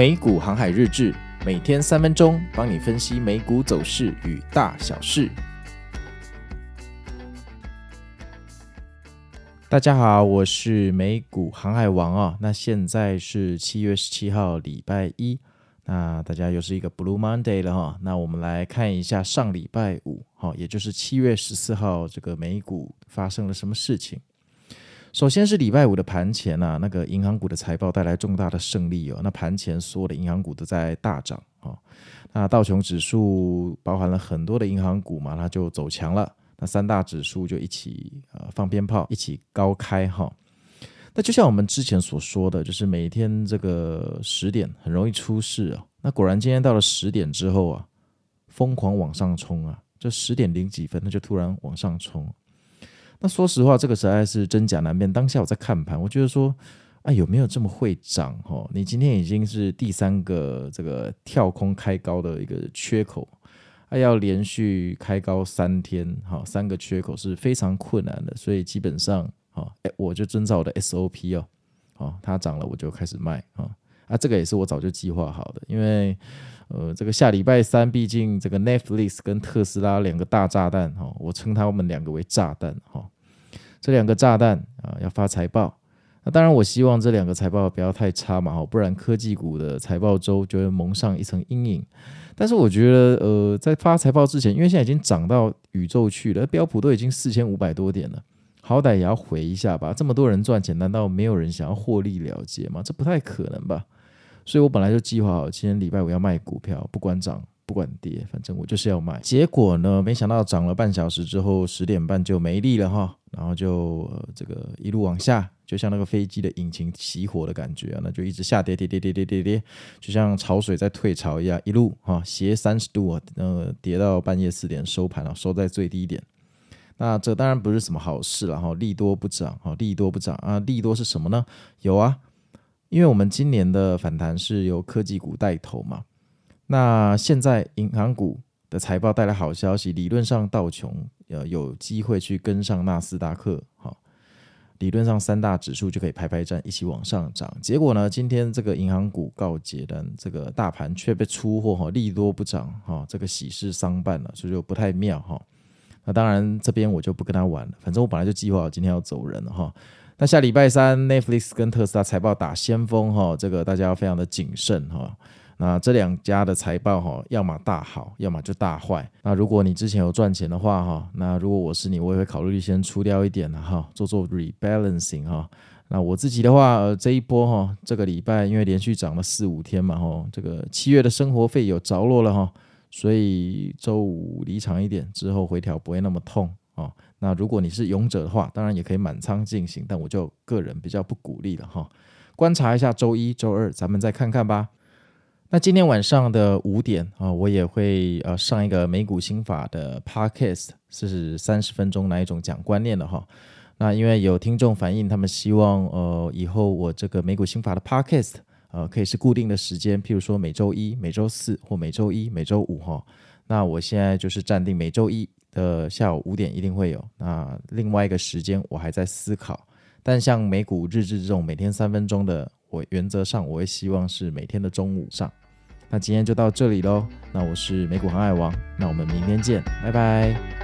美股航海日志，每天三分钟，帮你分析美股走势与大小事。大家好，我是美股航海王啊。那现在是七月十七号，礼拜一。那大家又是一个 Blue Monday 了哈。那我们来看一下上礼拜五，哈，也就是七月十四号，这个美股发生了什么事情？首先是礼拜五的盘前啊，那个银行股的财报带来重大的胜利哦。那盘前所有的银行股都在大涨啊。那道琼指数包含了很多的银行股嘛，它就走强了。那三大指数就一起呃放鞭炮，一起高开哈。那就像我们之前所说的，就是每天这个十点很容易出事啊。那果然今天到了十点之后啊，疯狂往上冲啊，这十点零几分，它就突然往上冲。那说实话，这个实在是真假难辨。当下我在看盘，我觉得说，啊，有没有这么会涨？哈，你今天已经是第三个这个跳空开高的一个缺口，还要连续开高三天，哈，三个缺口是非常困难的。所以基本上，哈，哎，我就遵照我的 SOP 哦，好，它涨了我就开始卖，啊，啊，这个也是我早就计划好的，因为。呃，这个下礼拜三，毕竟这个 Netflix 跟特斯拉两个大炸弹哈，我称他们两个为炸弹哈。这两个炸弹啊，要发财报。那当然，我希望这两个财报不要太差嘛哈，不然科技股的财报周就会蒙上一层阴影。但是我觉得，呃，在发财报之前，因为现在已经涨到宇宙去了，标普都已经四千五百多点了，好歹也要回一下吧。这么多人赚钱，难道没有人想要获利了结吗？这不太可能吧。所以我本来就计划好，今天礼拜五要卖股票，不管涨不管跌，反正我就是要卖。结果呢，没想到涨了半小时之后，十点半就没力了哈，然后就、这个一路往下，就像那个飞机的引擎熄火的感觉啊，那就一直下跌跌跌跌跌跌跌，就像潮水在退潮一样，一路哈斜三十度啊，呃跌到半夜四点收盘了，收在最低点。那这当然不是什么好事了哈，利多不涨哈，利多不涨啊，利多是什么呢？有啊。因为我们今年的反弹是由科技股带头嘛，那现在银行股的财报带来好消息，理论上道琼呃有机会去跟上纳斯达克，哈，理论上三大指数就可以排排站一起往上涨。结果呢，今天这个银行股告捷的这个大盘却被出货哈，利多不涨哈，这个喜事丧办了，所以就不太妙哈。那当然这边我就不跟他玩了，反正我本来就计划今天要走人了哈。那下礼拜三，Netflix 跟特斯拉财报打先锋哈，这个大家要非常的谨慎哈。那这两家的财报哈，要么大好，要么就大坏。那如果你之前有赚钱的话哈，那如果我是你，我也会考虑先出掉一点哈，做做 rebalancing 哈。那我自己的话，呃，这一波哈，这个礼拜因为连续涨了四五天嘛哈，这个七月的生活费有着落了哈，所以周五离场一点之后回调不会那么痛。哦，那如果你是勇者的话，当然也可以满仓进行，但我就个人比较不鼓励了哈。观察一下周一、周二，咱们再看看吧。那今天晚上的五点啊，我也会呃上一个美股心法的 podcast，是三十分钟那一种讲观念的哈。那因为有听众反映，他们希望呃以后我这个美股心法的 podcast 呃可以是固定的时间，譬如说每周一、每周四或每周一、每周五哈。那我现在就是暂定每周一。的下午五点一定会有，那另外一个时间我还在思考，但像美股日志这种每天三分钟的，我原则上我会希望是每天的中午上。那今天就到这里喽，那我是美股航海王，那我们明天见，拜拜。